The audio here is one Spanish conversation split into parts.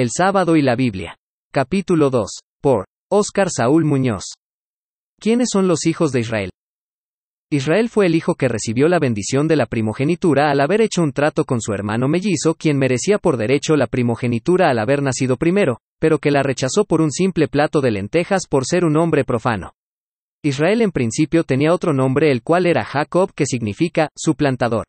El sábado y la Biblia. Capítulo 2. Por Óscar Saúl Muñoz. ¿Quiénes son los hijos de Israel? Israel fue el hijo que recibió la bendición de la primogenitura al haber hecho un trato con su hermano mellizo, quien merecía por derecho la primogenitura al haber nacido primero, pero que la rechazó por un simple plato de lentejas por ser un hombre profano. Israel en principio tenía otro nombre el cual era Jacob que significa suplantador.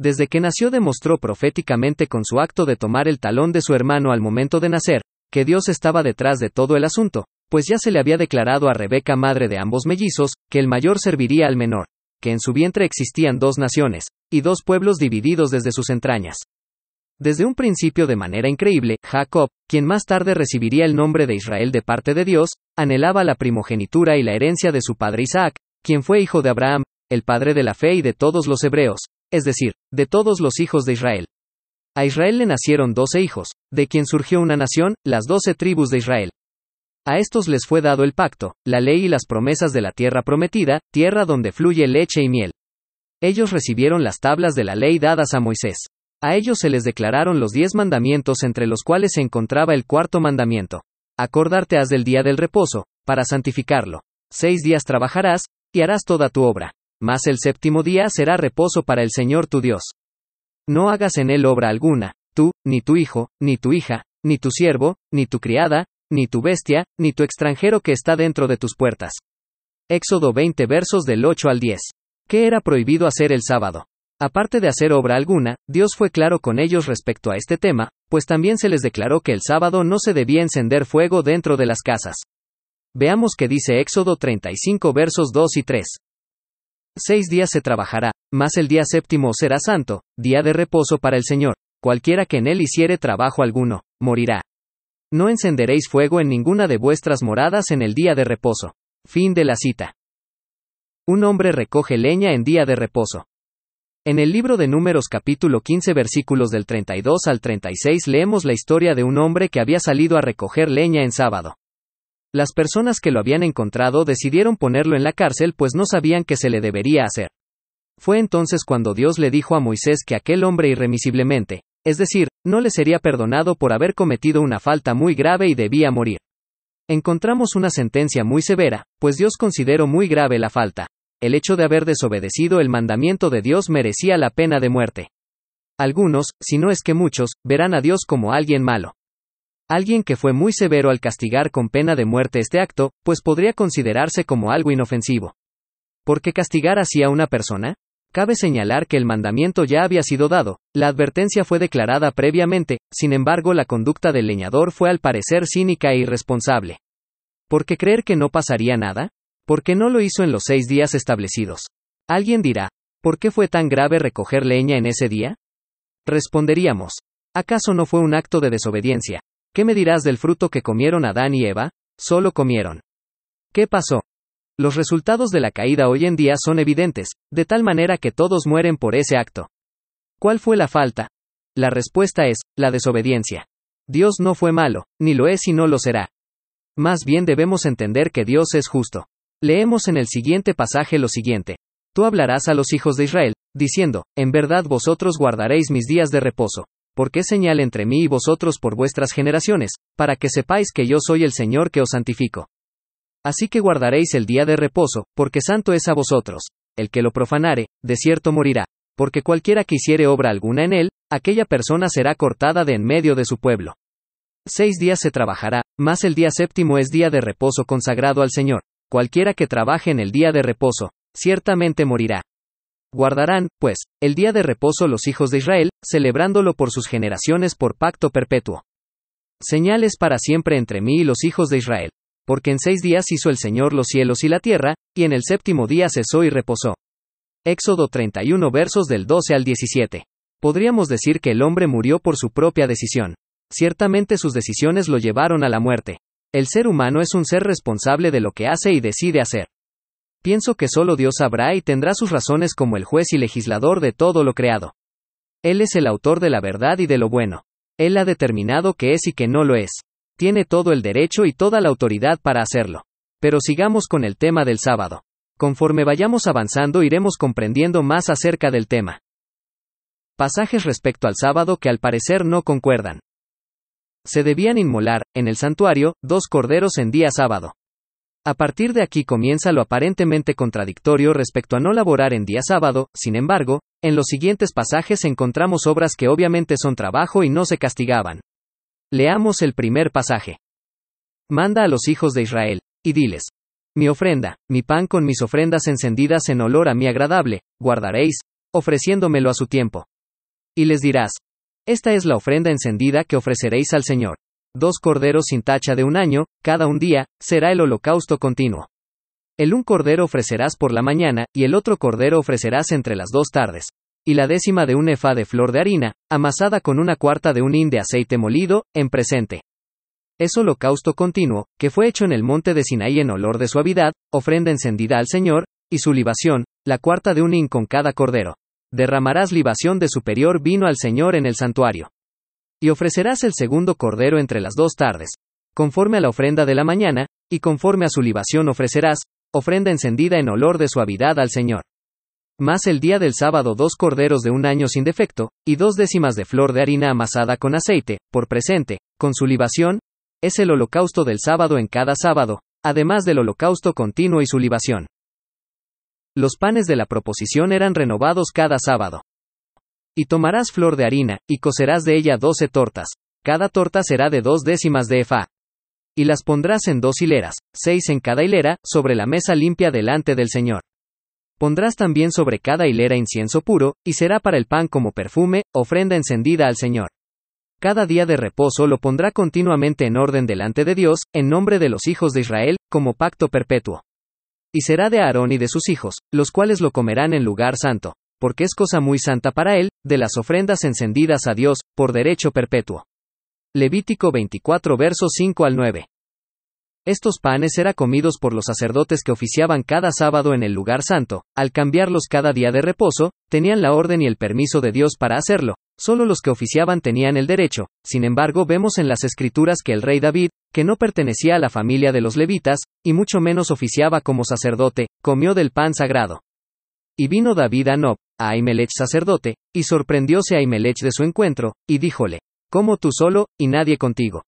Desde que nació demostró proféticamente con su acto de tomar el talón de su hermano al momento de nacer, que Dios estaba detrás de todo el asunto, pues ya se le había declarado a Rebeca madre de ambos mellizos, que el mayor serviría al menor, que en su vientre existían dos naciones, y dos pueblos divididos desde sus entrañas. Desde un principio de manera increíble, Jacob, quien más tarde recibiría el nombre de Israel de parte de Dios, anhelaba la primogenitura y la herencia de su padre Isaac, quien fue hijo de Abraham, el padre de la fe y de todos los hebreos, es decir, de todos los hijos de Israel. A Israel le nacieron doce hijos, de quien surgió una nación, las doce tribus de Israel. A estos les fue dado el pacto, la ley y las promesas de la tierra prometida, tierra donde fluye leche y miel. Ellos recibieron las tablas de la ley dadas a Moisés. A ellos se les declararon los diez mandamientos entre los cuales se encontraba el cuarto mandamiento. Acordarte has del día del reposo, para santificarlo. Seis días trabajarás, y harás toda tu obra mas el séptimo día será reposo para el Señor tu Dios. No hagas en él obra alguna, tú, ni tu hijo, ni tu hija, ni tu siervo, ni tu criada, ni tu bestia, ni tu extranjero que está dentro de tus puertas. Éxodo 20 versos del 8 al 10. ¿Qué era prohibido hacer el sábado? Aparte de hacer obra alguna, Dios fue claro con ellos respecto a este tema, pues también se les declaró que el sábado no se debía encender fuego dentro de las casas. Veamos qué dice Éxodo 35 versos 2 y 3. Seis días se trabajará, mas el día séptimo será santo, día de reposo para el Señor. Cualquiera que en él hiciere trabajo alguno, morirá. No encenderéis fuego en ninguna de vuestras moradas en el día de reposo. Fin de la cita. Un hombre recoge leña en día de reposo. En el libro de Números capítulo 15 versículos del 32 al 36 leemos la historia de un hombre que había salido a recoger leña en sábado. Las personas que lo habían encontrado decidieron ponerlo en la cárcel pues no sabían qué se le debería hacer. Fue entonces cuando Dios le dijo a Moisés que aquel hombre irremisiblemente, es decir, no le sería perdonado por haber cometido una falta muy grave y debía morir. Encontramos una sentencia muy severa, pues Dios consideró muy grave la falta. El hecho de haber desobedecido el mandamiento de Dios merecía la pena de muerte. Algunos, si no es que muchos, verán a Dios como alguien malo. Alguien que fue muy severo al castigar con pena de muerte este acto, pues podría considerarse como algo inofensivo. ¿Por qué castigar así a una persona? Cabe señalar que el mandamiento ya había sido dado, la advertencia fue declarada previamente, sin embargo la conducta del leñador fue al parecer cínica e irresponsable. ¿Por qué creer que no pasaría nada? ¿Por qué no lo hizo en los seis días establecidos? Alguien dirá, ¿por qué fue tan grave recoger leña en ese día? Responderíamos, ¿acaso no fue un acto de desobediencia, ¿Qué me dirás del fruto que comieron Adán y Eva? Solo comieron. ¿Qué pasó? Los resultados de la caída hoy en día son evidentes, de tal manera que todos mueren por ese acto. ¿Cuál fue la falta? La respuesta es, la desobediencia. Dios no fue malo, ni lo es y no lo será. Más bien debemos entender que Dios es justo. Leemos en el siguiente pasaje lo siguiente. Tú hablarás a los hijos de Israel, diciendo, en verdad vosotros guardaréis mis días de reposo, porque es señal entre mí y vosotros por vuestras generaciones, para que sepáis que yo soy el Señor que os santifico. Así que guardaréis el día de reposo, porque santo es a vosotros. El que lo profanare, de cierto morirá, porque cualquiera que hiciere obra alguna en él, aquella persona será cortada de en medio de su pueblo. Seis días se trabajará, mas el día séptimo es día de reposo consagrado al Señor. Cualquiera que trabaje en el día de reposo, ciertamente morirá. Guardarán, pues, el día de reposo los hijos de Israel, celebrándolo por sus generaciones por pacto perpetuo. Señales para siempre entre mí y los hijos de Israel. Porque en seis días hizo el Señor los cielos y la tierra, y en el séptimo día cesó y reposó. Éxodo 31 versos del 12 al 17. Podríamos decir que el hombre murió por su propia decisión. Ciertamente sus decisiones lo llevaron a la muerte. El ser humano es un ser responsable de lo que hace y decide hacer. Pienso que solo Dios sabrá y tendrá sus razones como el juez y legislador de todo lo creado. Él es el autor de la verdad y de lo bueno. Él ha determinado qué es y qué no lo es. Tiene todo el derecho y toda la autoridad para hacerlo. Pero sigamos con el tema del sábado. Conforme vayamos avanzando iremos comprendiendo más acerca del tema. Pasajes respecto al sábado que al parecer no concuerdan. se debían inmolar, en el santuario, dos corderos en día sábado. A partir de aquí comienza lo aparentemente contradictorio respecto a no laborar en día sábado, sin embargo, en los siguientes pasajes encontramos obras que obviamente son trabajo y no se castigaban. Leamos el primer pasaje. Manda a los hijos de Israel, y diles, mi ofrenda, mi pan con mis ofrendas encendidas en olor a mi agradable, guardaréis, ofreciéndomelo a su tiempo. Y les dirás, esta es la ofrenda encendida que ofreceréis al Señor dos corderos sin tacha de un año, cada un día, será el holocausto continuo. El un cordero ofrecerás por la mañana, y el otro cordero ofrecerás entre las dos tardes. Y la décima de un efa de flor de harina, amasada con una cuarta de un hin de aceite molido, en presente. Es holocausto continuo, que fue hecho en el monte de Sinaí en olor de suavidad, ofrenda encendida al Señor, y su libación, la cuarta de un hin con cada cordero. Derramarás libación de superior vino al Señor en el santuario. Y ofrecerás el segundo cordero entre las dos tardes, conforme a la ofrenda de la mañana, y conforme a su libación ofrecerás, ofrenda encendida en olor de suavidad al Señor. Más el día del sábado dos corderos de un año sin defecto, y dos décimas de flor de harina amasada con aceite, por presente, con su libación, es el holocausto del sábado en cada sábado, además del holocausto continuo y su libación. Los panes de la proposición eran renovados cada sábado. Y tomarás flor de harina, y cocerás de ella doce tortas. Cada torta será de dos décimas de efa. Y las pondrás en dos hileras, seis en cada hilera, sobre la mesa limpia delante del Señor. Pondrás también sobre cada hilera incienso puro, y será para el pan como perfume, ofrenda encendida al Señor. Cada día de reposo lo pondrá continuamente en orden delante de Dios, en nombre de los hijos de Israel, como pacto perpetuo. Y será de Aarón y de sus hijos, los cuales lo comerán en lugar santo porque es cosa muy santa para él, de las ofrendas encendidas a Dios, por derecho perpetuo. Levítico 24 versos 5 al 9. Estos panes eran comidos por los sacerdotes que oficiaban cada sábado en el lugar santo, al cambiarlos cada día de reposo, tenían la orden y el permiso de Dios para hacerlo, solo los que oficiaban tenían el derecho, sin embargo vemos en las escrituras que el rey David, que no pertenecía a la familia de los levitas, y mucho menos oficiaba como sacerdote, comió del pan sagrado. Y vino David a Nob, a Ahimelech sacerdote, y sorprendióse a Ahimelech de su encuentro, y díjole, ¿Cómo tú solo, y nadie contigo?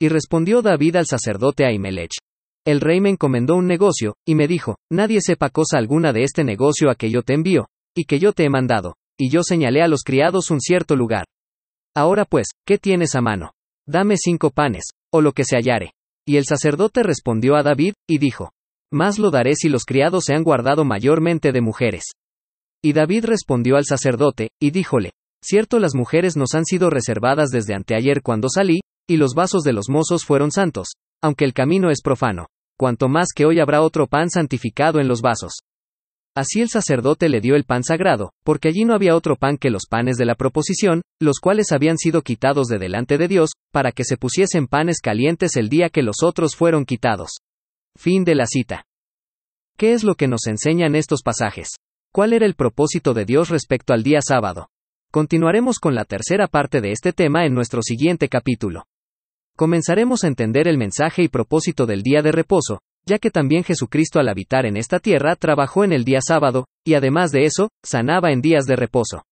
Y respondió David al sacerdote Ahimelech, el rey me encomendó un negocio, y me dijo, nadie sepa cosa alguna de este negocio a que yo te envío, y que yo te he mandado, y yo señalé a los criados un cierto lugar. Ahora pues, ¿qué tienes a mano? Dame cinco panes, o lo que se hallare. Y el sacerdote respondió a David, y dijo, más lo daré si los criados se han guardado mayormente de mujeres. Y David respondió al sacerdote, y díjole, Cierto las mujeres nos han sido reservadas desde anteayer cuando salí, y los vasos de los mozos fueron santos, aunque el camino es profano. Cuanto más que hoy habrá otro pan santificado en los vasos. Así el sacerdote le dio el pan sagrado, porque allí no había otro pan que los panes de la proposición, los cuales habían sido quitados de delante de Dios, para que se pusiesen panes calientes el día que los otros fueron quitados. Fin de la cita. ¿Qué es lo que nos enseñan estos pasajes? ¿Cuál era el propósito de Dios respecto al día sábado? Continuaremos con la tercera parte de este tema en nuestro siguiente capítulo. Comenzaremos a entender el mensaje y propósito del día de reposo, ya que también Jesucristo al habitar en esta tierra trabajó en el día sábado, y además de eso, sanaba en días de reposo.